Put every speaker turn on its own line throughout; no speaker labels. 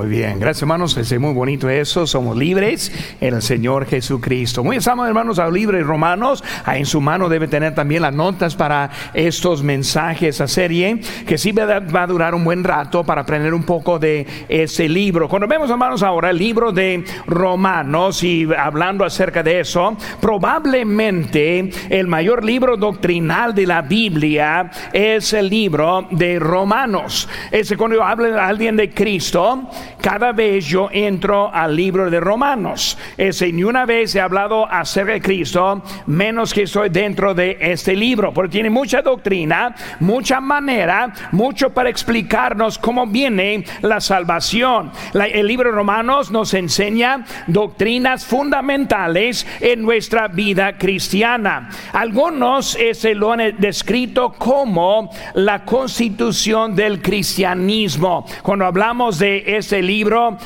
Muy bien, gracias hermanos, es muy bonito eso, somos libres en el Señor Jesucristo. Muy estamos hermanos a libres romanos, ahí en su mano debe tener también las notas para estos mensajes, esa serie, que sí va a durar un buen rato para aprender un poco de ese libro. Cuando vemos hermanos ahora el libro de Romanos y hablando acerca de eso, probablemente el mayor libro doctrinal de la Biblia es el libro de Romanos. Ese cuando habla alguien de Cristo, cada vez yo entro al libro de Romanos. Ese, ni una vez he hablado acerca de Cristo, menos que estoy dentro de este libro, porque tiene mucha doctrina, mucha manera, mucho para explicarnos cómo viene la salvación. el libro de Romanos nos enseña doctrinas fundamentales en nuestra vida cristiana. Algunos ese lo han descrito como la constitución del cristianismo. Cuando hablamos de ese libro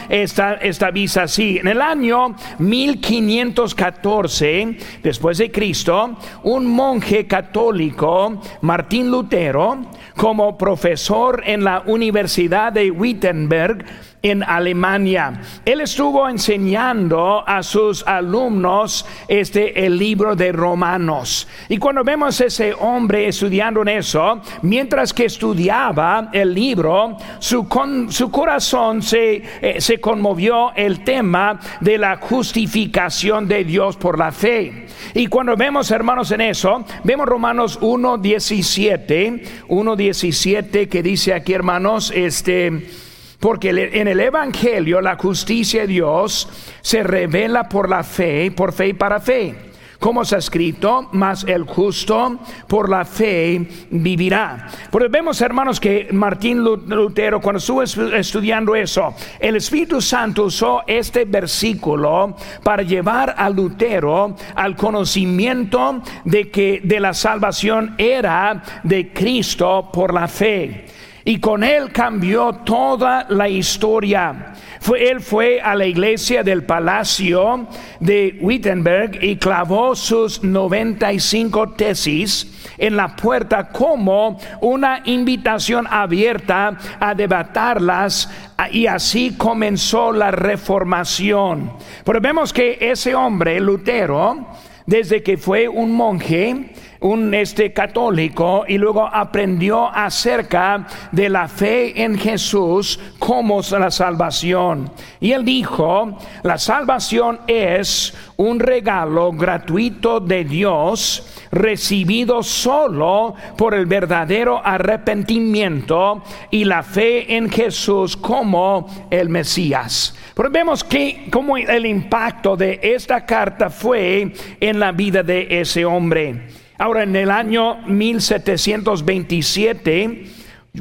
esta, esta visa así. En el año 1514, después de Cristo, un monje católico, Martín Lutero, como profesor en la Universidad de Wittenberg, en Alemania. Él estuvo enseñando a sus alumnos este el libro de Romanos. Y cuando vemos ese hombre estudiando en eso, mientras que estudiaba el libro, su, su corazón se, eh, se conmovió el tema de la justificación de Dios por la fe. Y cuando vemos, hermanos, en eso, vemos Romanos 1.17, 1.17 que dice aquí, hermanos, este porque en el Evangelio la justicia de Dios se revela por la fe, por fe y para fe. Como ha escrito, mas el justo por la fe vivirá. Porque vemos, hermanos, que Martín Lutero, cuando estuvo estudiando eso, el Espíritu Santo usó este versículo para llevar a Lutero al conocimiento de que de la salvación era de Cristo por la fe y con él cambió toda la historia. Fue, él fue a la iglesia del palacio de Wittenberg y clavó sus 95 tesis en la puerta como una invitación abierta a debatarlas y así comenzó la reformación. Pero vemos que ese hombre, Lutero, desde que fue un monje, un este católico y luego aprendió acerca de la fe en Jesús como la salvación. Y él dijo, la salvación es un regalo gratuito de Dios recibido solo por el verdadero arrepentimiento y la fe en Jesús como el Mesías. Pero vemos que como el impacto de esta carta fue en la vida de ese hombre. Ahora, en el año 1727,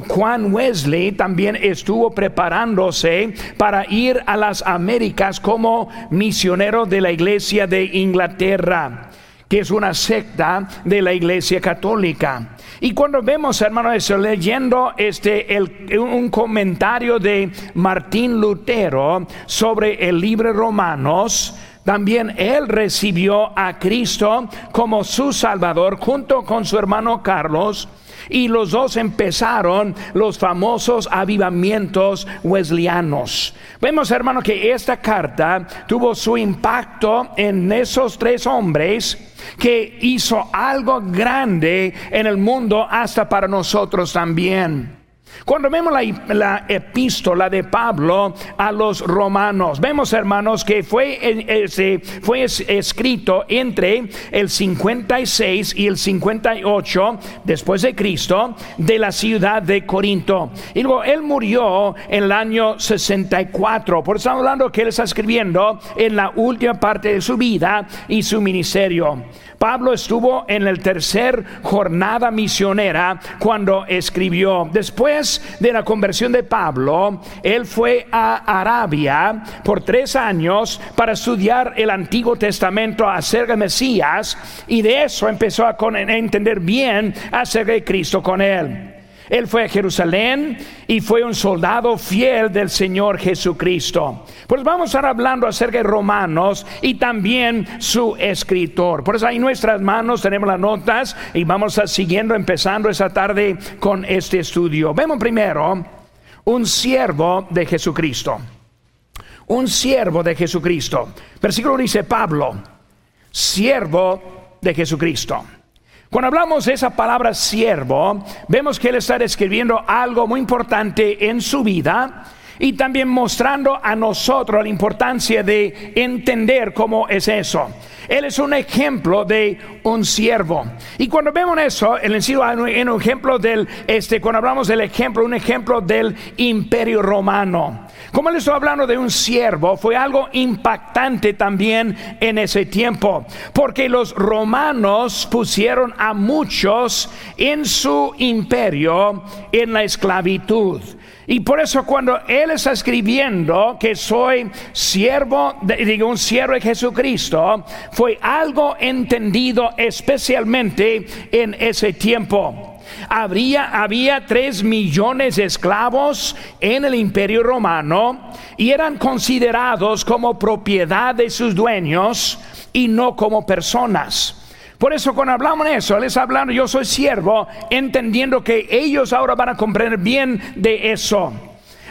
Juan Wesley también estuvo preparándose para ir a las Américas como misionero de la iglesia de Inglaterra, que es una secta de la iglesia católica. Y cuando vemos, hermanos, leyendo este, un comentario de Martín Lutero sobre el libro Romanos, también él recibió a Cristo como su Salvador junto con su hermano Carlos. Y los dos empezaron los famosos avivamientos wesleyanos. Vemos, hermano, que esta carta tuvo su impacto en esos tres hombres que hizo algo grande en el mundo hasta para nosotros también. Cuando vemos la, epístola de Pablo a los romanos, vemos hermanos que fue, fue escrito entre el 56 y el 58 después de Cristo de la ciudad de Corinto. Y luego él murió en el año 64. Por eso estamos hablando que él está escribiendo en la última parte de su vida y su ministerio. Pablo estuvo en el tercer jornada misionera cuando escribió. Después de la conversión de Pablo, él fue a Arabia por tres años para estudiar el Antiguo Testamento acerca de Mesías y de eso empezó a entender bien acerca de Cristo con él. Él fue a Jerusalén y fue un soldado fiel del Señor Jesucristo. Pues vamos a estar hablando acerca de Romanos y también su escritor. Por eso ahí en nuestras manos tenemos las notas y vamos a siguiendo empezando esta tarde con este estudio. Vemos primero un siervo de Jesucristo. un siervo de Jesucristo. Versículo dice Pablo, siervo de Jesucristo. Cuando hablamos de esa palabra siervo, vemos que él está describiendo algo muy importante en su vida y también mostrando a nosotros la importancia de entender cómo es eso. Él es un ejemplo de un siervo. Y cuando vemos eso, el encima en un ejemplo del, este, cuando hablamos del ejemplo, un ejemplo del imperio romano. Como le estoy hablando de un siervo, fue algo impactante también en ese tiempo, porque los romanos pusieron a muchos en su imperio en la esclavitud. Y por eso cuando él está escribiendo que soy siervo, digo un siervo de Jesucristo, fue algo entendido especialmente en ese tiempo. Habría, había tres millones de esclavos en el imperio romano y eran considerados como propiedad de sus dueños y no como personas. Por eso cuando hablamos de eso, les hablando, yo soy siervo, entendiendo que ellos ahora van a comprender bien de eso.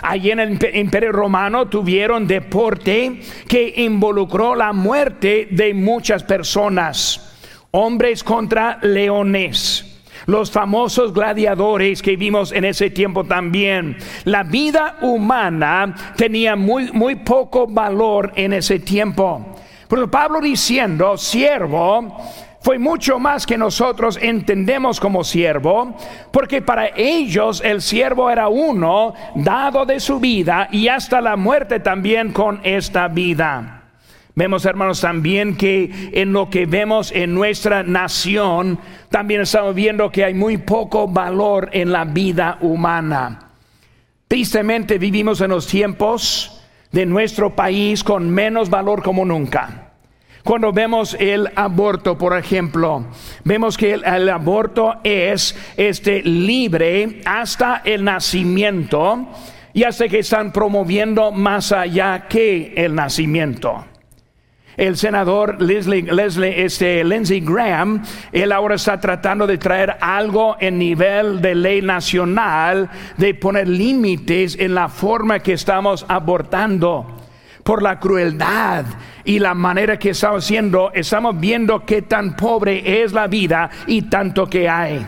Allí en el imperio romano tuvieron deporte que involucró la muerte de muchas personas. Hombres contra leones. Los famosos gladiadores que vimos en ese tiempo también. La vida humana tenía muy, muy poco valor en ese tiempo. Pero Pablo diciendo, siervo, fue mucho más que nosotros entendemos como siervo, porque para ellos el siervo era uno dado de su vida y hasta la muerte también con esta vida. Vemos, hermanos, también que en lo que vemos en nuestra nación, también estamos viendo que hay muy poco valor en la vida humana. Tristemente vivimos en los tiempos de nuestro país con menos valor como nunca. Cuando vemos el aborto, por ejemplo, vemos que el, aborto es este libre hasta el nacimiento y hace que están promoviendo más allá que el nacimiento. El senador Leslie, Leslie este, Lindsey Graham, él ahora está tratando de traer algo en nivel de ley nacional, de poner límites en la forma que estamos abortando por la crueldad y la manera que estamos haciendo, estamos viendo qué tan pobre es la vida y tanto que hay.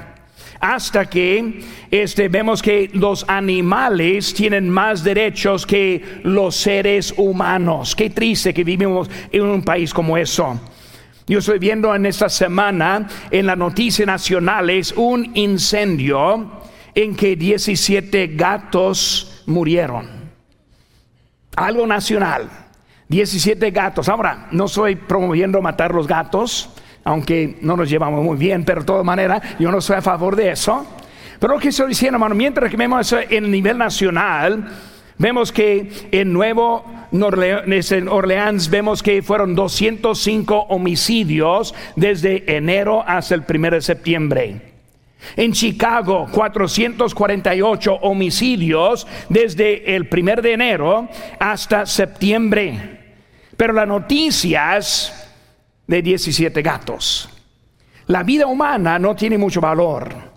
Hasta que este, vemos que los animales tienen más derechos que los seres humanos. Qué triste que vivimos en un país como eso. Yo estoy viendo en esta semana en las noticias nacionales un incendio en que 17 gatos murieron algo nacional. 17 gatos. Ahora, no estoy promoviendo matar los gatos, aunque no nos llevamos muy bien, pero de todas maneras, yo no estoy a favor de eso. Pero lo que estoy diciendo, hermano, mientras que vemos eso en el nivel nacional, vemos que en Nuevo Orleans vemos que fueron 205 homicidios desde enero hasta el 1 de septiembre. En Chicago, 448 homicidios desde el primer de enero hasta septiembre. Pero las noticias de 17 gatos. La vida humana no tiene mucho valor.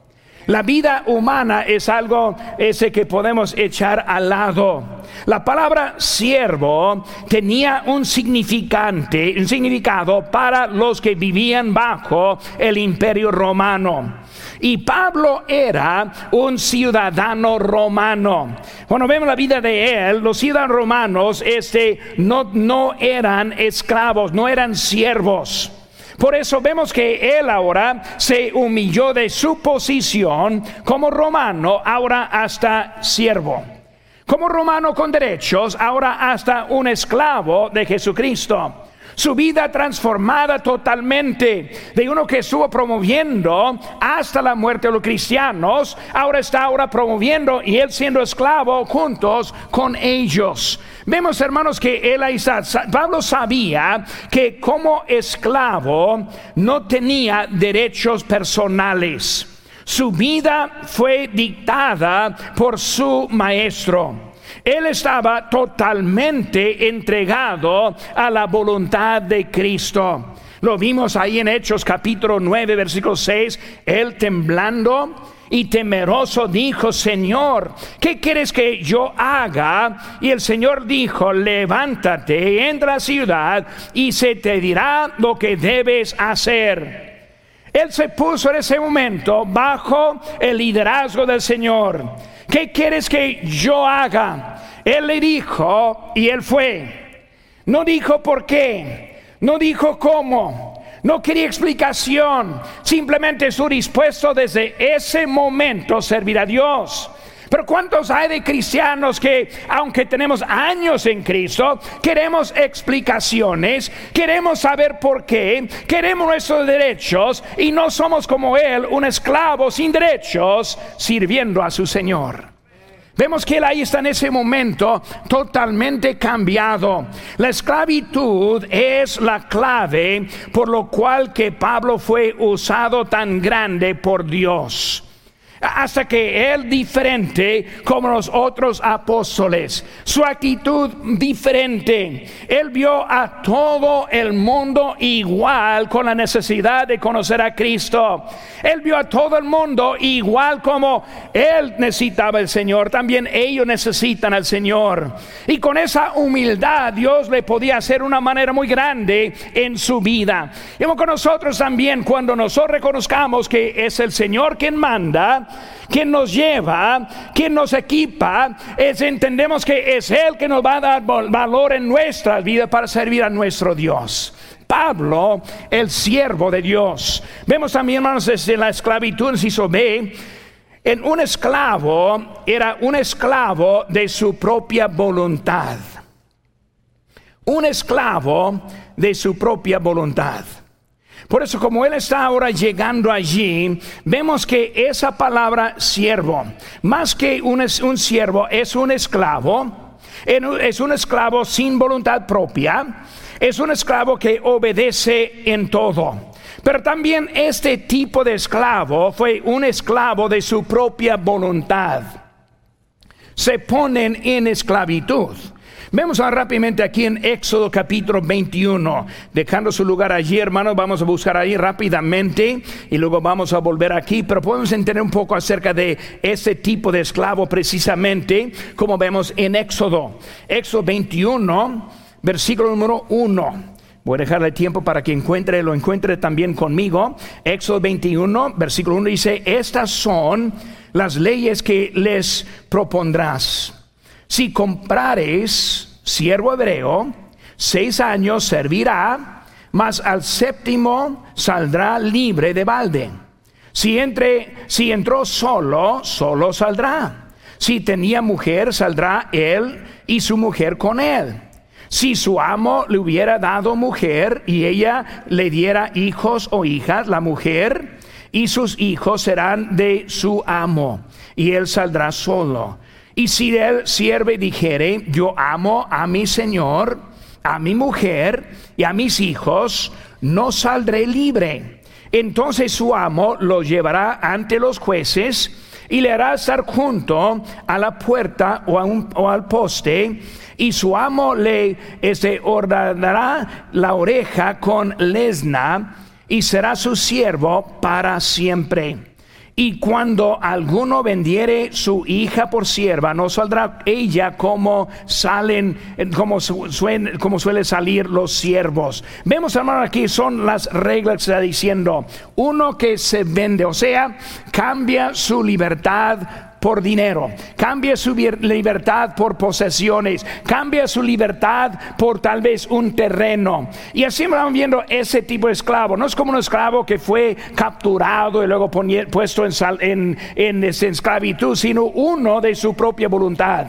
La vida humana es algo ese que podemos echar al lado. La palabra siervo tenía un significante, un significado para los que vivían bajo el imperio romano. Y Pablo era un ciudadano romano. Cuando vemos la vida de él, los ciudadanos romanos este, no, no eran esclavos, no eran siervos. Por eso vemos que él ahora se humilló de su posición como romano, ahora hasta siervo. Como romano con derechos, ahora hasta un esclavo de Jesucristo su vida transformada totalmente de uno que estuvo promoviendo hasta la muerte de los cristianos, ahora está ahora promoviendo y él siendo esclavo juntos con ellos. Vemos hermanos que él Pablo sabía que como esclavo no tenía derechos personales. Su vida fue dictada por su maestro. Él estaba totalmente entregado a la voluntad de Cristo. Lo vimos ahí en Hechos capítulo 9, versículo 6. Él temblando y temeroso dijo, Señor, ¿qué quieres que yo haga? Y el Señor dijo, levántate, entra a la ciudad y se te dirá lo que debes hacer. Él se puso en ese momento bajo el liderazgo del Señor. ¿Qué quieres que yo haga? Él le dijo y él fue. No dijo por qué, no dijo cómo, no quería explicación, simplemente estuvo dispuesto desde ese momento a servir a Dios. Pero ¿cuántos hay de cristianos que, aunque tenemos años en Cristo, queremos explicaciones, queremos saber por qué, queremos nuestros derechos y no somos como Él, un esclavo sin derechos, sirviendo a su Señor? Vemos que él ahí está en ese momento totalmente cambiado. La esclavitud es la clave por lo cual que Pablo fue usado tan grande por Dios hasta que él diferente como los otros apóstoles, su actitud diferente. Él vio a todo el mundo igual con la necesidad de conocer a Cristo. Él vio a todo el mundo igual como él necesitaba el Señor, también ellos necesitan al Señor. Y con esa humildad Dios le podía hacer una manera muy grande en su vida. Y con nosotros también cuando nosotros reconozcamos que es el Señor quien manda, quien nos lleva, quien nos equipa, es entendemos que es Él que nos va a dar valor en nuestra vida para servir a nuestro Dios. Pablo, el siervo de Dios. Vemos también, hermanos, desde la esclavitud, se ve, en un esclavo era un esclavo de su propia voluntad. Un esclavo de su propia voluntad. Por eso como Él está ahora llegando allí, vemos que esa palabra siervo, más que un, siervo, es un esclavo, es un esclavo sin voluntad propia, es un esclavo que obedece en todo. Pero también este tipo de esclavo fue un esclavo de su propia voluntad. Se ponen en esclavitud. Vemos rápidamente aquí en Éxodo capítulo 21, dejando su lugar allí, hermanos, vamos a buscar ahí rápidamente y luego vamos a volver aquí, pero podemos entender un poco acerca de ese tipo de esclavo precisamente, como vemos en Éxodo. Éxodo 21, versículo número 1. Voy a dejarle tiempo para que encuentre, lo encuentre también conmigo. Éxodo 21, versículo 1 dice, estas son las leyes que les propondrás si comprares siervo hebreo, seis años servirá, mas al séptimo saldrá libre de balde. Si, entre, si entró solo, solo saldrá. Si tenía mujer, saldrá él y su mujer con él. Si su amo le hubiera dado mujer y ella le diera hijos o hijas, la mujer y sus hijos serán de su amo y él saldrá solo. Y si el sierve dijere, yo amo a mi Señor, a mi mujer y a mis hijos, no saldré libre. Entonces su amo lo llevará ante los jueces y le hará estar junto a la puerta o, al poste y su amo le este, ordenará la oreja con lesna y será su siervo para siempre. Y cuando alguno vendiere su hija por sierva, no saldrá ella como salen, como, como suele salir los siervos. Vemos, hermano, aquí son las reglas que está diciendo. Uno que se vende, o sea, cambia su libertad por dinero, cambia su libertad por posesiones, cambia su libertad por tal vez un terreno. Y así vamos viendo ese tipo de esclavo. No es como un esclavo que fue capturado y luego puesto en, en esclavitud, sino uno de su propia voluntad.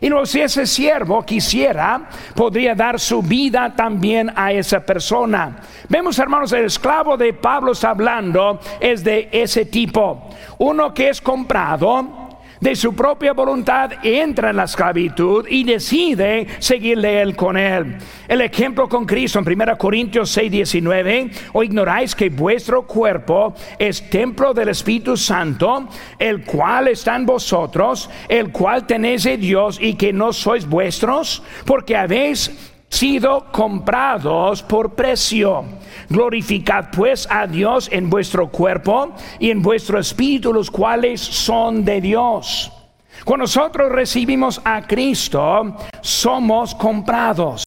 Y luego si ese siervo quisiera, podría dar su vida también a esa persona. Vemos, hermanos, el esclavo de Pablo está hablando es de ese tipo. Uno que es comprado de su propia voluntad entra en la esclavitud y decide seguirle él con él. El ejemplo con Cristo en 1 Corintios 6, 19, o ignoráis que vuestro cuerpo es templo del Espíritu Santo, el cual está en vosotros, el cual tenéis de Dios y que no sois vuestros, porque habéis sido comprados por precio. Glorificad pues a Dios en vuestro cuerpo y en vuestro espíritu, los cuales son de Dios. Cuando nosotros recibimos a Cristo, somos comprados.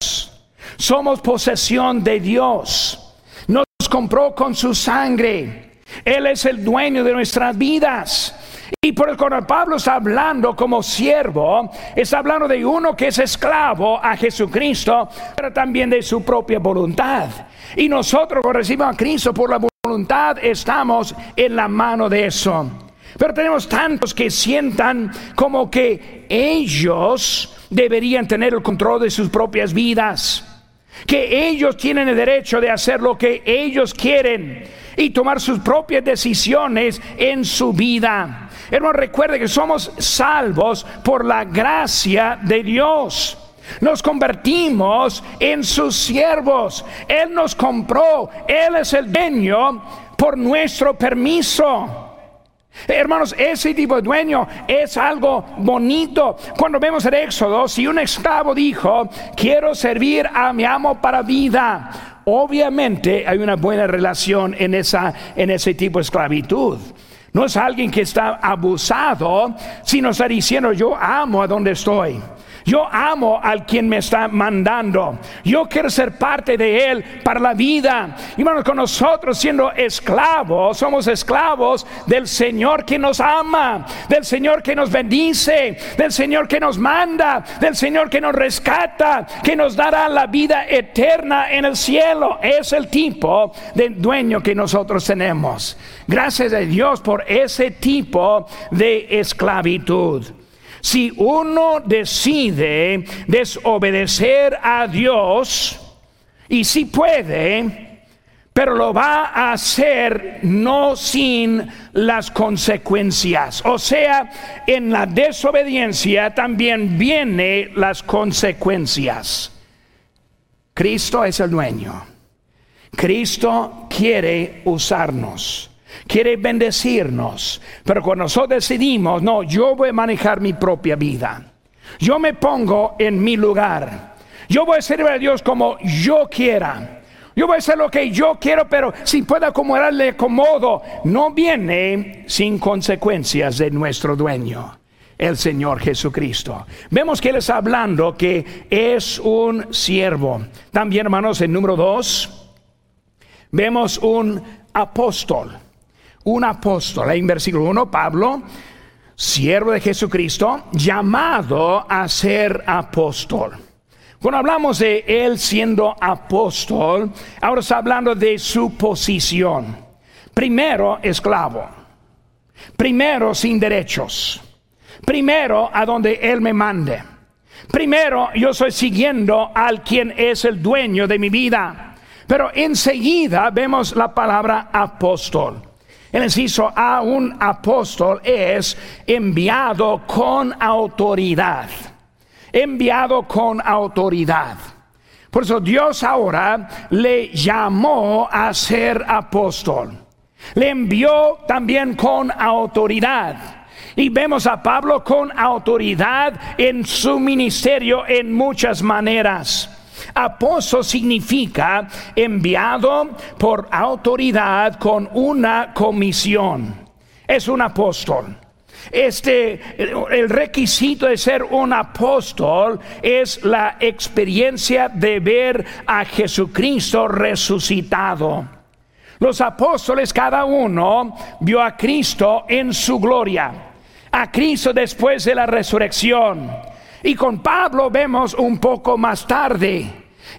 Somos posesión de Dios. Nos compró con su sangre. Él es el dueño de nuestras vidas. Y por el cual Pablo está hablando como siervo, está hablando de uno que es esclavo a Jesucristo, pero también de su propia voluntad. Y nosotros cuando recibimos a Cristo por la voluntad, estamos en la mano de eso. Pero tenemos tantos que sientan como que ellos deberían tener el control de sus propias vidas, que ellos tienen el derecho de hacer lo que ellos quieren y tomar sus propias decisiones en su vida. Hermano, recuerde que somos salvos por la gracia de Dios. Nos convertimos en sus siervos. Él nos compró. Él es el dueño por nuestro permiso. Hermanos, ese tipo de dueño es algo bonito. Cuando vemos el Éxodo, si un esclavo dijo, quiero servir a mi amo para vida, obviamente hay una buena relación en, esa, en ese tipo de esclavitud. No es alguien que está abusado, sino está diciendo, yo amo a donde estoy. Yo amo al quien me está mandando. Yo quiero ser parte de Él para la vida. Y bueno, con nosotros siendo esclavos, somos esclavos del Señor que nos ama, del Señor que nos bendice, del Señor que nos manda, del Señor que nos rescata, que nos dará la vida eterna en el cielo. Es el tipo de dueño que nosotros tenemos. Gracias a Dios por ese tipo de esclavitud. Si uno decide desobedecer a Dios, y si puede, pero lo va a hacer no sin las consecuencias. O sea, en la desobediencia también vienen las consecuencias. Cristo es el dueño. Cristo quiere usarnos quiere bendecirnos. Pero cuando nosotros decidimos, no, yo voy a manejar mi propia vida. Yo me pongo en mi lugar. Yo voy a servir a Dios como yo quiera. Yo voy a hacer lo que yo quiero, pero si puedo acomodarle acomodo, no viene sin consecuencias de nuestro dueño, el Señor Jesucristo. Vemos que Él está hablando que es un siervo. También, hermanos, en número dos, vemos un apóstol un apóstol. En versículo 1, Pablo, siervo de Jesucristo, llamado a ser apóstol. Cuando hablamos de él siendo apóstol, ahora está hablando de su posición. Primero, esclavo. Primero, sin derechos. Primero, a donde él me mande. Primero, yo estoy siguiendo al quien es el dueño de mi vida. Pero enseguida vemos la palabra apóstol. El inciso A, un apóstol es enviado con autoridad. Enviado con autoridad. Por eso Dios ahora le llamó a ser apóstol. Le envió también con autoridad. Y vemos a Pablo con autoridad en su ministerio en muchas maneras. Apóstol significa enviado por autoridad con una comisión. Es un apóstol. Este, el requisito de ser un apóstol es la experiencia de ver a Jesucristo resucitado. Los apóstoles, cada uno, vio a Cristo en su gloria, a Cristo después de la resurrección. Y con Pablo vemos un poco más tarde.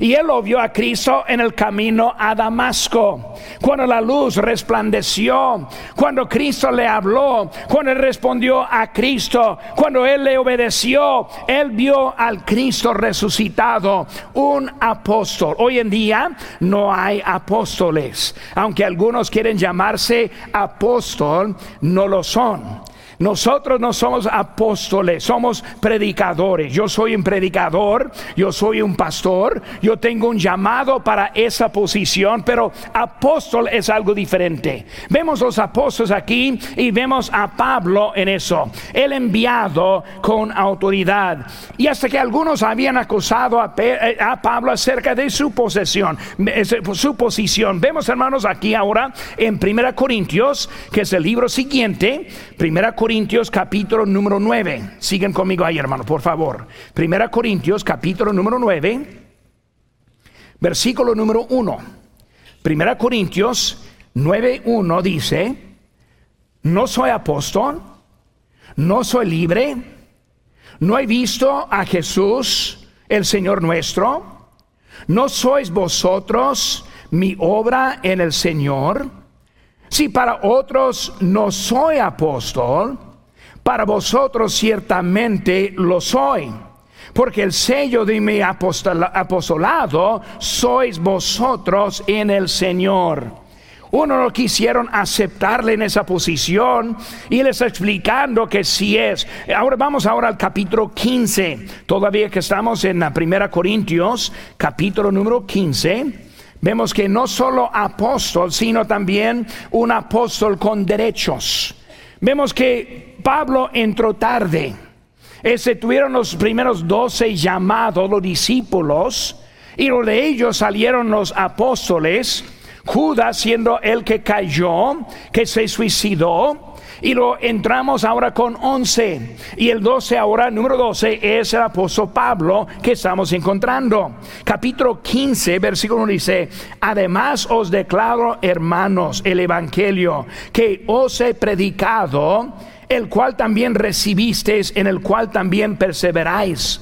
Y él lo vio a Cristo en el camino a Damasco, cuando la luz resplandeció, cuando Cristo le habló, cuando él respondió a Cristo, cuando él le obedeció, él vio al Cristo resucitado, un apóstol. Hoy en día no hay apóstoles, aunque algunos quieren llamarse apóstol, no lo son. Nosotros no somos apóstoles, somos predicadores. Yo soy un predicador, yo soy un pastor, yo tengo un llamado para esa posición, pero apóstol es algo diferente. Vemos los apóstoles aquí y vemos a Pablo en eso. El enviado con autoridad. Y hasta que algunos habían acusado a, eh, Pablo acerca de su posesión, su posición. Vemos hermanos aquí ahora en Primera Corintios, que es el libro siguiente, Primera Corintios Corintios capítulo número 9. Siguen conmigo ahí, hermano, por favor. Primera Corintios capítulo número 9, versículo número 1. Primera Corintios 9.1 dice, no soy apóstol, no soy libre, no he visto a Jesús, el Señor nuestro, no sois vosotros mi obra en el Señor. Si para otros no soy apóstol, para vosotros ciertamente lo soy. Porque el sello de mi apostolado sois vosotros en el Señor. Uno no quisieron aceptarle en esa posición y les explicando que sí es. Ahora vamos ahora al capítulo 15. Todavía que estamos en la primera Corintios, capítulo número 15 vemos que no solo apóstol, sino también un apóstol con derechos. Vemos que Pablo entró tarde. Ese tuvieron los primeros doce llamados, los discípulos, y de ellos salieron los apóstoles. Judas siendo el que cayó, que se suicidó, y lo entramos ahora con 11. Y el 12 ahora, número 12, es el apóstol Pablo que estamos encontrando. Capítulo 15, versículo 1 dice, además os declaro, hermanos, el Evangelio que os he predicado, el cual también recibisteis, en el cual también perseveráis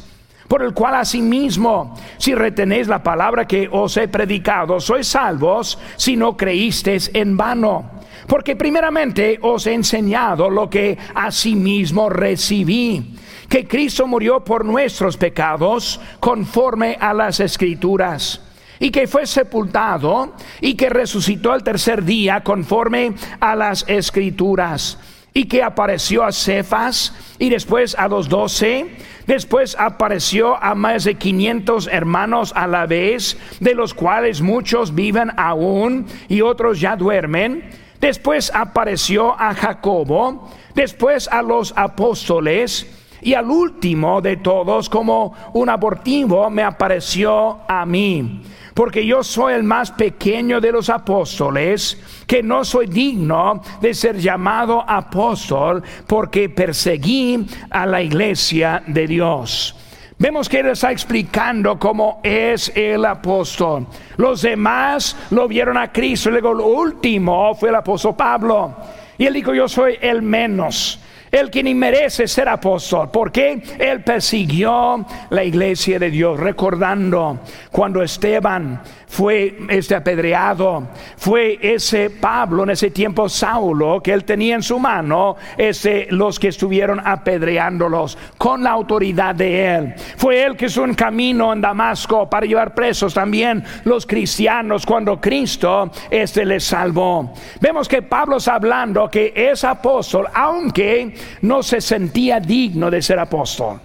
por el cual asimismo, si retenéis la palabra que os he predicado, sois salvos si no creísteis en vano. Porque primeramente os he enseñado lo que asimismo recibí, que Cristo murió por nuestros pecados conforme a las escrituras y que fue sepultado y que resucitó el tercer día conforme a las escrituras y que apareció a Cefas y después a los doce, después apareció a más de 500 hermanos a la vez, de los cuales muchos viven aún y otros ya duermen Después apareció a Jacobo, después a los apóstoles y al último de todos como un abortivo me apareció a mí. Porque yo soy el más pequeño de los apóstoles, que no soy digno de ser llamado apóstol, porque perseguí a la iglesia de Dios. Vemos que él está explicando cómo es el apóstol. Los demás lo vieron a Cristo. Luego el último fue el apóstol Pablo. Y él dijo, yo soy el menos el que ni merece ser apóstol, porque él persiguió la iglesia de Dios, recordando cuando Esteban fue este apedreado, fue ese Pablo en ese tiempo Saulo que él tenía en su mano, ese los que estuvieron apedreándolos con la autoridad de él. Fue él que hizo un camino en Damasco para llevar presos también los cristianos cuando Cristo este les salvó. Vemos que Pablo está hablando que es apóstol, aunque no se sentía digno de ser apóstol.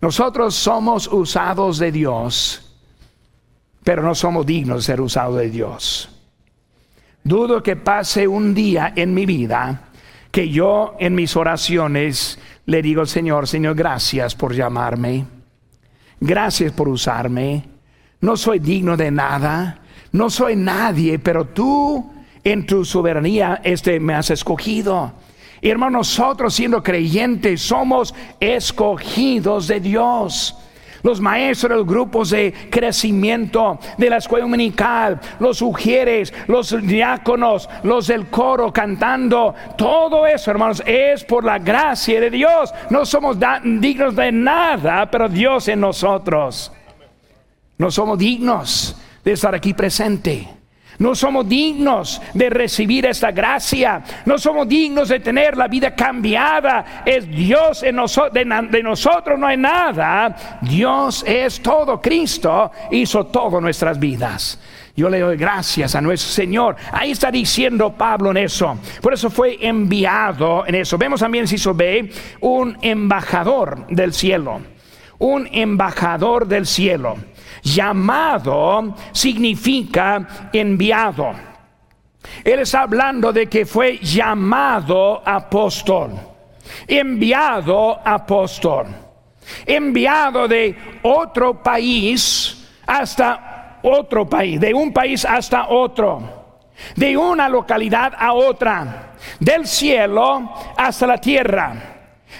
Nosotros somos usados de Dios pero no somos dignos de ser usados de Dios. Dudo que pase un día en mi vida que yo en mis oraciones le digo al Señor, Señor, gracias por llamarme, gracias por usarme, no soy digno de nada, no soy nadie, pero tú en tu soberanía este me has escogido. Y nosotros siendo creyentes somos escogidos de Dios los maestros de los grupos de crecimiento de la escuela dominical, los ujieres, los diáconos, los del coro cantando, todo eso, hermanos, es por la gracia de Dios. No somos dignos de nada, pero Dios en nosotros. No somos dignos de estar aquí presente. No somos dignos de recibir esta gracia. No somos dignos de tener la vida cambiada. Es Dios en nosotros. De, nosotros no hay nada. Dios es todo. Cristo hizo todo nuestras vidas. Yo le doy gracias a nuestro Señor. Ahí está diciendo Pablo en eso. Por eso fue enviado en eso. Vemos también, si se ve, un embajador del cielo. Un embajador del cielo. Llamado significa enviado. Él está hablando de que fue llamado apóstol. Enviado apóstol. Enviado de otro país hasta otro país, de un país hasta otro, de una localidad a otra, del cielo hasta la tierra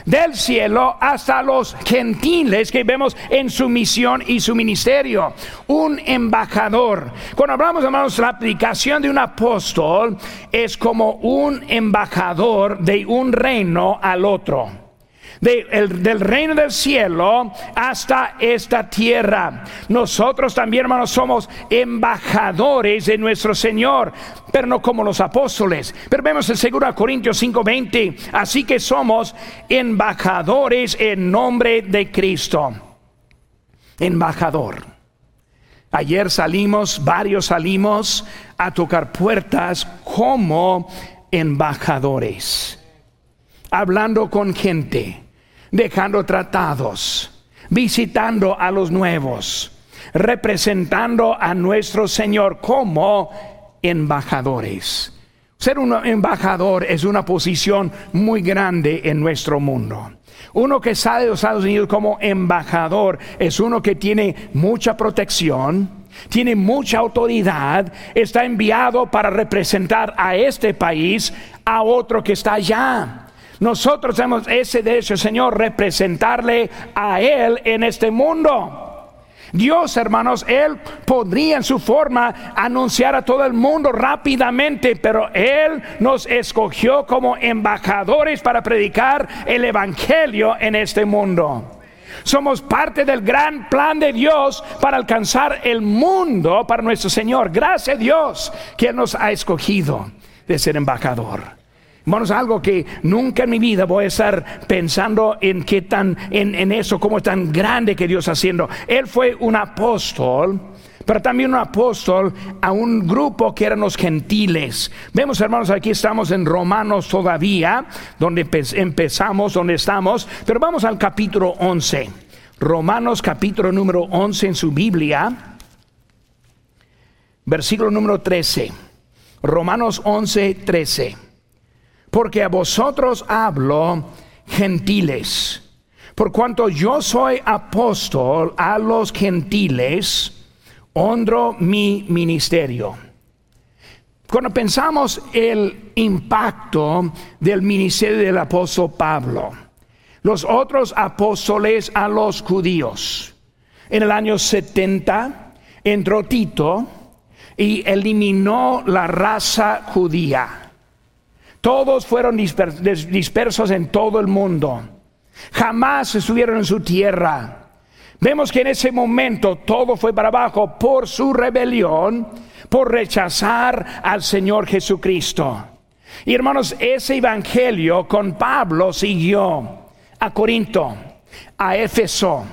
del cielo hasta los gentiles que vemos en su misión y su ministerio. Un embajador. Cuando hablamos, hermanos, la aplicación de un apóstol es como un embajador de un reino al otro del reino del cielo hasta esta tierra. Nosotros también, hermanos, somos embajadores de nuestro Señor, pero no como los apóstoles. Pero vemos en 2 Corintios 5:20, así que somos embajadores en nombre de Cristo. Embajador. Ayer salimos, varios salimos a tocar puertas como embajadores, hablando con gente dejando tratados, visitando a los nuevos, representando a nuestro Señor como embajadores. Ser un embajador es una posición muy grande en nuestro mundo. Uno que sale de los Estados Unidos como embajador es uno que tiene mucha protección, tiene mucha autoridad, está enviado para representar a este país a otro que está allá. Nosotros tenemos ese derecho, Señor, representarle a Él en este mundo. Dios, hermanos, Él podría en su forma anunciar a todo el mundo rápidamente, pero Él nos escogió como embajadores para predicar el Evangelio en este mundo. Somos parte del gran plan de Dios para alcanzar el mundo para nuestro Señor. Gracias a Dios que Él nos ha escogido de ser embajador. Hermanos, algo que nunca en mi vida voy a estar pensando en qué tan, en, en eso, como tan grande que Dios está haciendo. Él fue un apóstol pero también un apóstol a un grupo que eran los gentiles. Vemos, hermanos, aquí estamos en Romanos todavía, donde empezamos, donde estamos, pero vamos al capítulo 11. Romanos capítulo número 11 en su Biblia, versículo número 13. Romanos 11, 13 porque a vosotros hablo gentiles. Por cuanto yo soy apóstol a los gentiles, honro mi ministerio. Cuando pensamos el impacto del ministerio del apóstol Pablo, los otros apóstoles a los judíos, en el año 70 entró Tito y eliminó la raza judía todos fueron dispersos en todo el mundo. Jamás estuvieron en su tierra. Vemos que en ese momento todo fue para abajo por su rebelión, por rechazar al Señor Jesucristo. Y hermanos, ese evangelio con Pablo siguió a Corinto, a Éfeso,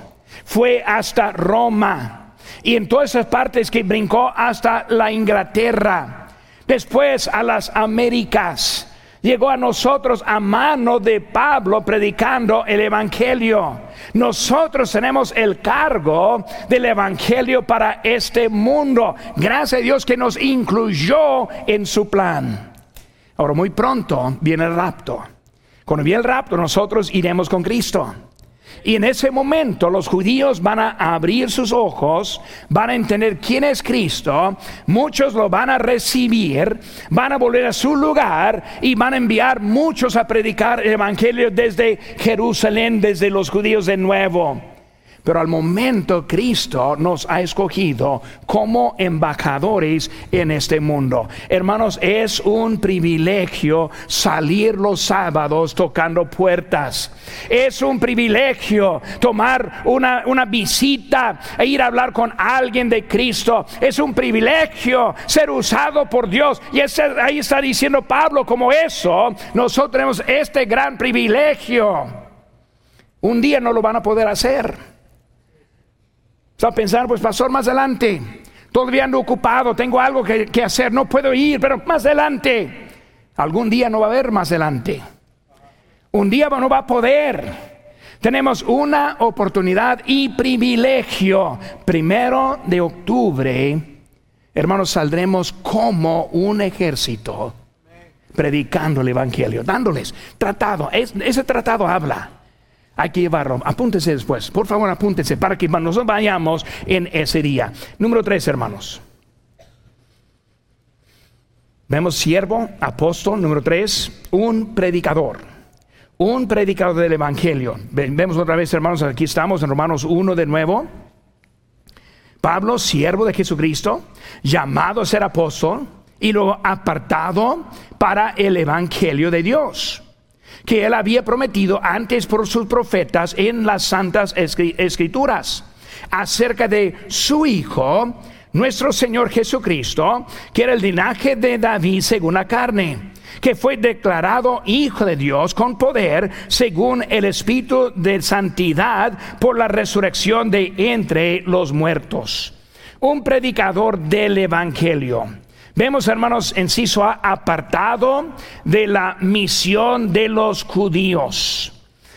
fue hasta Roma y en todas esas partes que brincó hasta la Inglaterra, después a las Américas llegó a nosotros a mano de Pablo predicando el Evangelio. Nosotros tenemos el cargo del Evangelio para este mundo. Gracias a Dios que nos incluyó en su plan. Ahora muy pronto viene el rapto. Cuando viene el rapto nosotros iremos con Cristo. Y en ese momento los judíos van a abrir sus ojos, van a entender quién es Cristo, muchos lo van a recibir, van a volver a su lugar y van a enviar muchos a predicar el Evangelio desde Jerusalén, desde los judíos de nuevo. Pero al momento Cristo nos ha escogido como embajadores en este mundo. Hermanos, es un privilegio salir los sábados tocando puertas. Es un privilegio tomar una, una visita e ir a hablar con alguien de Cristo. Es un privilegio ser usado por Dios. Y ahí está diciendo Pablo como eso. Nosotros tenemos este gran privilegio. Un día no lo van a poder hacer. Está pensando, pues pastor, más adelante. Todavía ando ocupado, tengo algo que, hacer, no puedo ir, pero más adelante. Algún día no va a haber más adelante. Un día no va a poder. Tenemos una oportunidad y privilegio. Primero de octubre, hermanos, saldremos como un ejército predicando el Evangelio, dándoles tratado. ese tratado habla hay que llevarlo. Apúntese después. Por favor, apúntese para que nos vayamos en ese día. Número tres, hermanos. Vemos siervo, apóstol, número tres, un predicador. Un predicador del Evangelio. Vemos otra vez, hermanos, aquí estamos en Romanos 1 de nuevo. Pablo, siervo de Jesucristo, llamado a ser apóstol y lo apartado para el Evangelio de Dios que él había prometido antes por sus profetas en las santas escrituras acerca de su Hijo, nuestro Señor Jesucristo, que era el linaje de David según la carne que fue declarado Hijo de Dios con poder según el Espíritu de Santidad por la resurrección de entre los muertos. Un predicador del Evangelio. Vemos, hermanos, en A apartado de la misión de los judíos.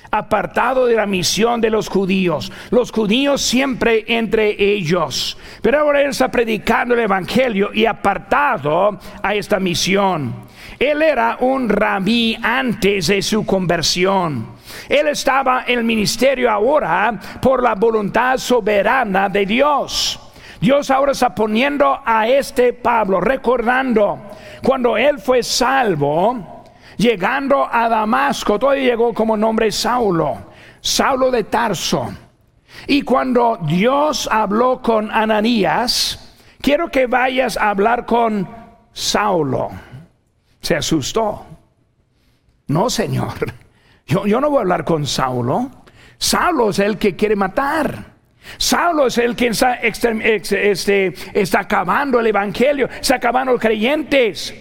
Apartado de la misión de los judíos. Los judíos siempre entre ellos. Pero ahora él está predicando el Evangelio y apartado a esta misión. Él era un rabí antes de su conversión. Él estaba en el ministerio ahora por la voluntad soberana de Dios. Dios ahora está poniendo a este Pablo, recordando cuando él fue salvo, llegando a Damasco, todavía llegó como nombre Saulo, Saulo de Tarso. Y cuando Dios habló con Ananías, quiero que vayas a hablar con Saulo. Se asustó. No, Señor, yo, yo no voy a hablar con Saulo. Saulo es el que quiere matar. Saulo es el que está, este, está acabando el Evangelio, está acabando los creyentes.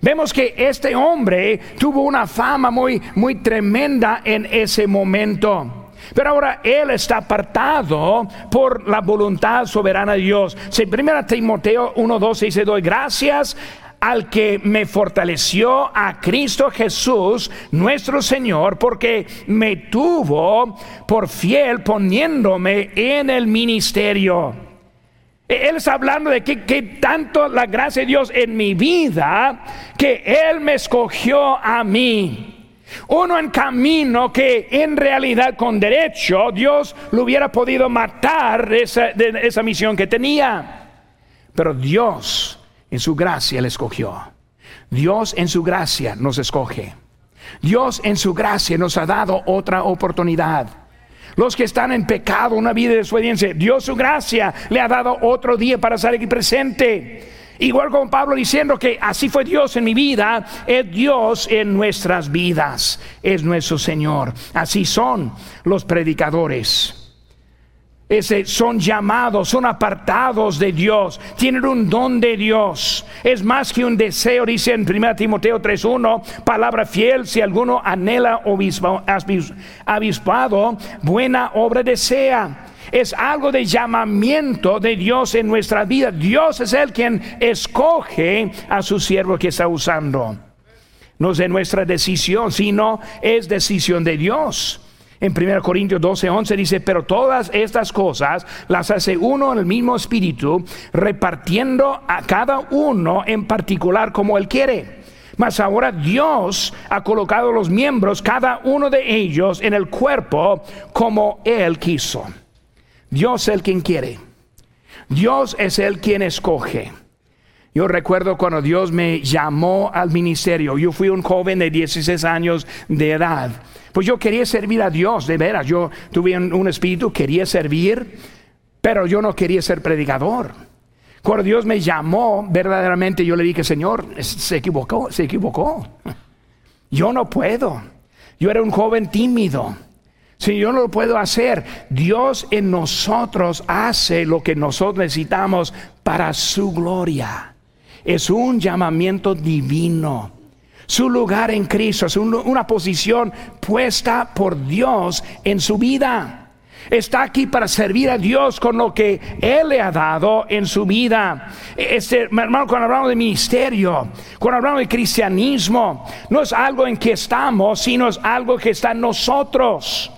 Vemos que este hombre tuvo una fama muy, muy tremenda en ese momento. Pero ahora él está apartado por la voluntad soberana de Dios. En 1 Timoteo 1.12 dice, doy gracias al que me fortaleció a Cristo Jesús, nuestro Señor, porque me tuvo por fiel poniéndome en el ministerio. E-, él está hablando de que, tanto la gracia de Dios en mi vida, que Él me escogió a mí. Uno en camino que en realidad con derecho Dios lo hubiera podido matar esa, de esa misión que tenía. Pero Dios en su gracia le escogió. Dios en su gracia nos escoge. Dios en su gracia nos ha dado otra oportunidad. Los que están en pecado, una vida de desobediencia, Dios su gracia le ha dado otro día para estar aquí presente. Igual como Pablo diciendo que así fue Dios en mi vida, es Dios en nuestras vidas, es nuestro Señor. Así son los predicadores ese, son llamados, son apartados de Dios, tienen un don de Dios. Es más que un deseo, dice en 1 Timoteo 3.1, palabra fiel, si alguno anhela obispo, avispado, buena obra desea. Es algo de llamamiento de Dios en nuestra vida. Dios es el quien escoge a su siervo que está usando. No es de nuestra decisión, sino es decisión de Dios. En 1 Corintios 12, 11 dice, pero todas estas cosas las hace uno en el mismo espíritu, repartiendo a cada uno en particular como él quiere. Mas ahora Dios ha colocado los miembros, cada uno de ellos, en el cuerpo como Él quiso. Dios es el quien quiere. Dios es el quien escoge. Yo recuerdo cuando Dios me llamó al ministerio. Yo fui un joven de 16 años de edad. Pues yo quería servir a Dios, de veras. Yo tuve un, espíritu, quería servir, pero yo no quería ser predicador. Cuando Dios me llamó, verdaderamente yo le dije, Señor, se equivocó, se equivocó. Yo no puedo. Yo era un joven tímido. Si yo no lo puedo hacer, Dios en nosotros hace lo que nosotros necesitamos para su gloria es un llamamiento divino. Su lugar en Cristo es una posición puesta por Dios en su vida. Está aquí para servir a Dios con lo que Él le ha dado en su vida. Este, hermano, cuando hablamos de ministerio, cuando hablamos de cristianismo, no es algo en que estamos, sino es algo que está en nosotros.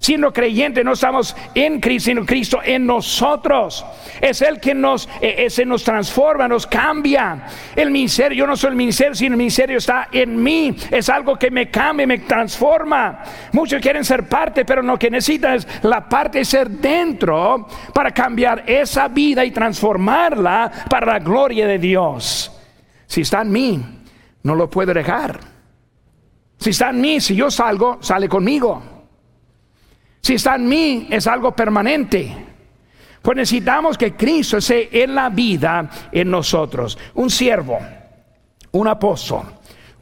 Siendo creyente no estamos en Cristo, sino Cristo en nosotros. Es el que nos, ese nos transforma, nos cambia. El ministerio, yo no soy el ministerio, sino el ministerio está en mí. Es algo que me cambia, me transforma. Muchos quieren ser parte, pero lo que necesitan es la parte de ser dentro para cambiar esa vida y transformarla para la gloria de Dios. Si está en mí, no lo puedo dejar. Si está en mí, si yo salgo, sale conmigo. Si está en mí, es algo permanente. Pues necesitamos que Cristo esté en la vida en nosotros. Un siervo, un apóstol,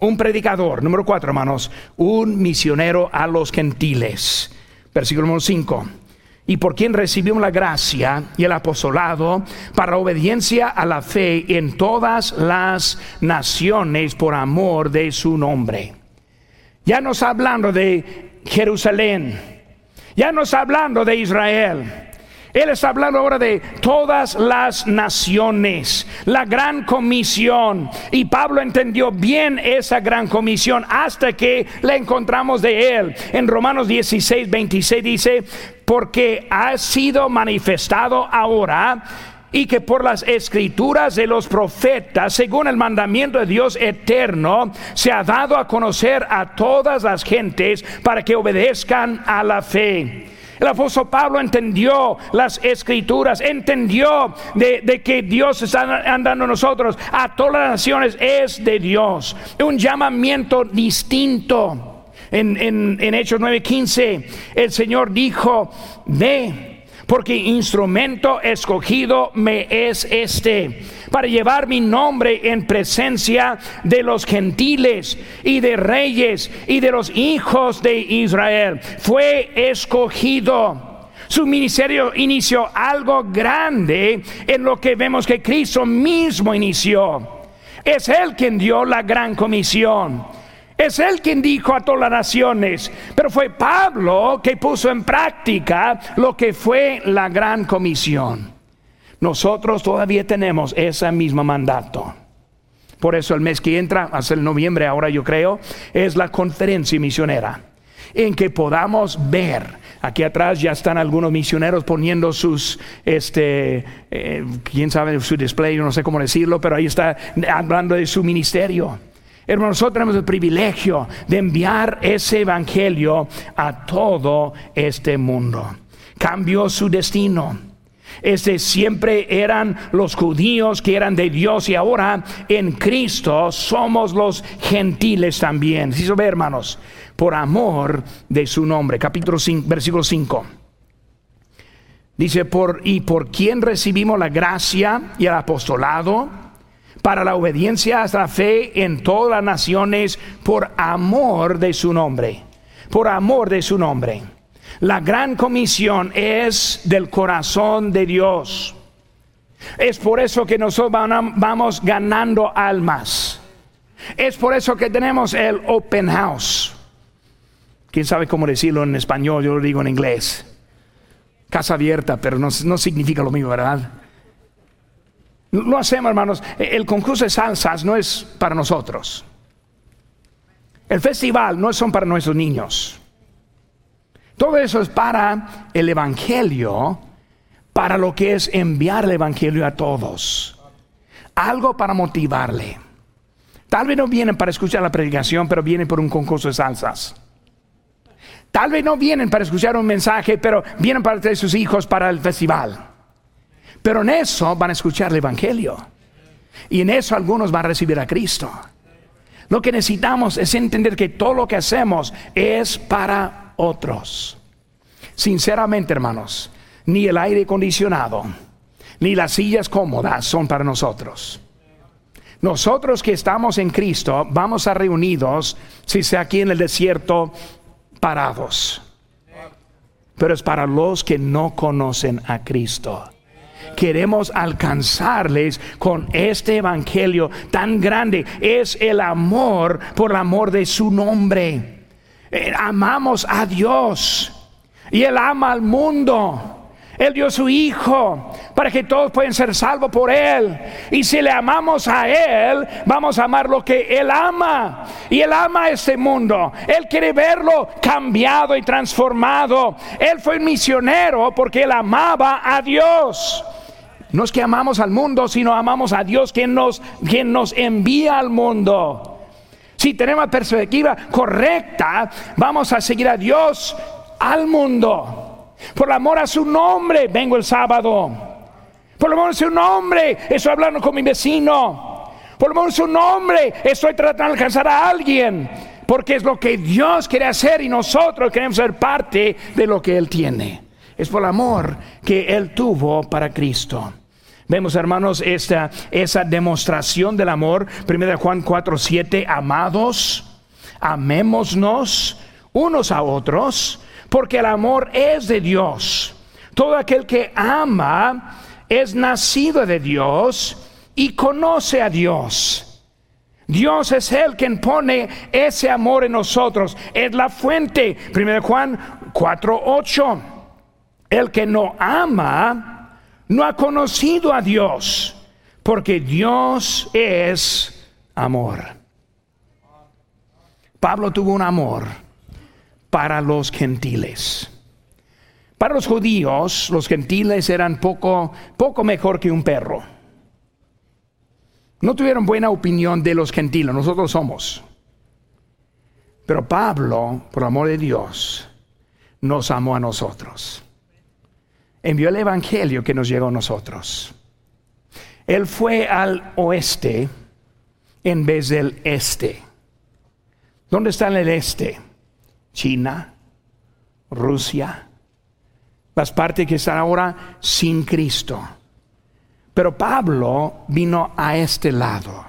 un predicador. Número cuatro, hermanos, un misionero a los gentiles. Versículo 5 y por quien recibimos la gracia y el apostolado para obediencia a la fe en todas las naciones por amor de su nombre. Ya nos hablando de Jerusalén, ya no está hablando de Israel. Él está hablando ahora de todas las naciones, la gran comisión. Y Pablo entendió bien esa gran comisión hasta que la encontramos de él. En Romanos 16, 26 dice, porque ha sido manifestado ahora y que por las escrituras de los profetas, según el mandamiento de Dios eterno, se ha dado a conocer a todas las gentes para que obedezcan a la fe. El apóstol Pablo entendió las escrituras, entendió de, que Dios está andando a nosotros, a todas las naciones es de Dios. Un llamamiento distinto. En, en, en Hechos 9:15 el Señor dijo, ve porque instrumento escogido me es este, para llevar mi nombre en presencia de los gentiles y de reyes y de los hijos de Israel. Fue escogido. Su ministerio inició algo grande en lo que vemos que Cristo mismo inició. Es Él quien dio la gran comisión. Es Él quien dijo a todas las naciones, pero fue Pablo que puso en práctica lo que fue la gran comisión. Nosotros todavía tenemos ese mismo mandato. Por eso el mes que entra, hasta el noviembre ahora yo creo, es la conferencia misionera. En que podamos ver, aquí atrás ya están algunos misioneros poniendo sus, este, eh, quién sabe, su display, no sé cómo decirlo, pero ahí está hablando de su ministerio Hermanos, nosotros tenemos el privilegio de enviar ese evangelio a todo este mundo. Cambió su destino. Este siempre eran los judíos que eran de Dios y ahora en Cristo somos los gentiles también. Si ve, hermanos, por amor de su nombre. Capítulo 5, versículo 5. Dice, por, y por quien recibimos la gracia y el apostolado para la obediencia hasta la fe en todas las naciones por amor de su nombre. Por amor de su nombre. La gran comisión es del corazón de Dios. Es por eso que nosotros vamos ganando almas. Es por eso que tenemos el open house. ¿Quién sabe cómo decirlo en español? Yo lo digo en inglés. Casa abierta, pero no, no significa lo mismo, ¿verdad? Lo hacemos, hermanos. El concurso de salsas no es para nosotros. El festival no son para nuestros niños. Todo eso es para el Evangelio, para lo que es enviar el Evangelio a todos. Algo para motivarle. Tal vez no vienen para escuchar la predicación, pero vienen por un concurso de salsas. Tal vez no vienen para escuchar un mensaje, pero vienen para traer sus hijos para el festival. Pero en eso van a escuchar el Evangelio. Y en eso algunos van a recibir a Cristo. Lo que necesitamos es entender que todo lo que hacemos es para otros. Sinceramente, hermanos, ni el aire acondicionado, ni las sillas cómodas son para nosotros. Nosotros que estamos en Cristo vamos a reunidos, si sea aquí en el desierto, parados. Pero es para los que no conocen a Cristo. Queremos alcanzarles con este evangelio tan grande. Es el amor por el amor de su nombre. Eh, amamos a Dios y Él ama al mundo. Él dio su Hijo para que todos puedan ser salvos por Él. Y si le amamos a Él, vamos a amar lo que Él ama. Y Él ama este mundo. Él quiere verlo cambiado y transformado. Él fue misionero porque Él amaba a Dios. No es que amamos al mundo, sino amamos a Dios quien nos, quien nos envía al mundo. Si tenemos perspectiva correcta, vamos a seguir a Dios al mundo. Por amor a su nombre vengo el sábado. Por amor a su nombre estoy hablando con mi vecino. Por amor a su nombre estoy tratando de alcanzar a alguien. Porque es lo que Dios quiere hacer y nosotros queremos ser parte de lo que Él tiene. Es por el amor que Él tuvo para Cristo. Vemos, hermanos, esta, esa demostración del amor. 1 Juan 4, 7. Amados, amémonos unos a otros porque el amor es de Dios. Todo aquel que ama es nacido de Dios y conoce a Dios. Dios es el quien pone ese amor en nosotros. Es la fuente. 1 Juan 4:8. El que no ama no ha conocido a Dios, porque Dios es amor. Pablo tuvo un amor para los gentiles. Para los judíos, los gentiles eran poco, poco mejor que un perro. No tuvieron buena opinión de los gentiles, nosotros somos. Pero Pablo, por amor de Dios, nos amó a nosotros. Envió el Evangelio que nos llegó a nosotros. Él fue al oeste en vez del este. ¿Dónde está en el este? China, Rusia, las partes que están ahora sin Cristo. Pero Pablo vino a este lado.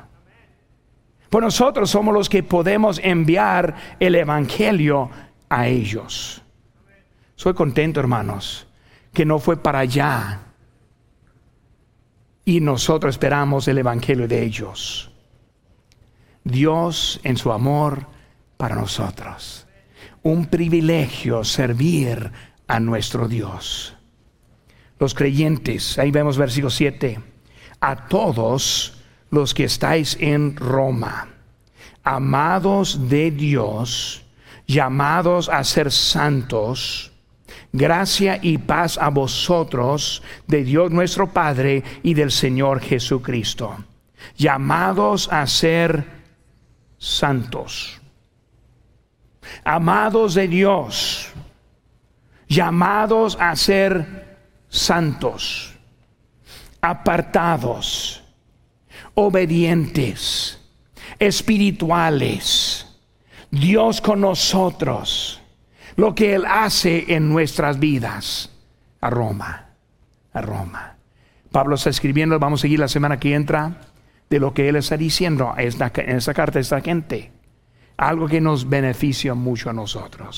Pues nosotros somos los que podemos enviar el Evangelio a ellos. Soy contento, hermanos, que no fue para allá. Y nosotros esperamos el Evangelio de ellos. Dios en su amor para nosotros un privilegio servir a nuestro Dios. Los creyentes, ahí vemos versículo 7, a todos los que estáis en Roma, amados de Dios, llamados a ser santos, gracia y paz a vosotros de Dios nuestro Padre y del Señor Jesucristo, llamados a ser santos. Amados de Dios, llamados a ser santos, apartados, obedientes, espirituales, Dios con nosotros, lo que Él hace en nuestras vidas, a Roma, a Roma. Pablo está escribiendo, vamos a seguir la semana que entra, de lo que Él está diciendo en esta carta a esta gente algo que nos beneficia mucho a nosotros.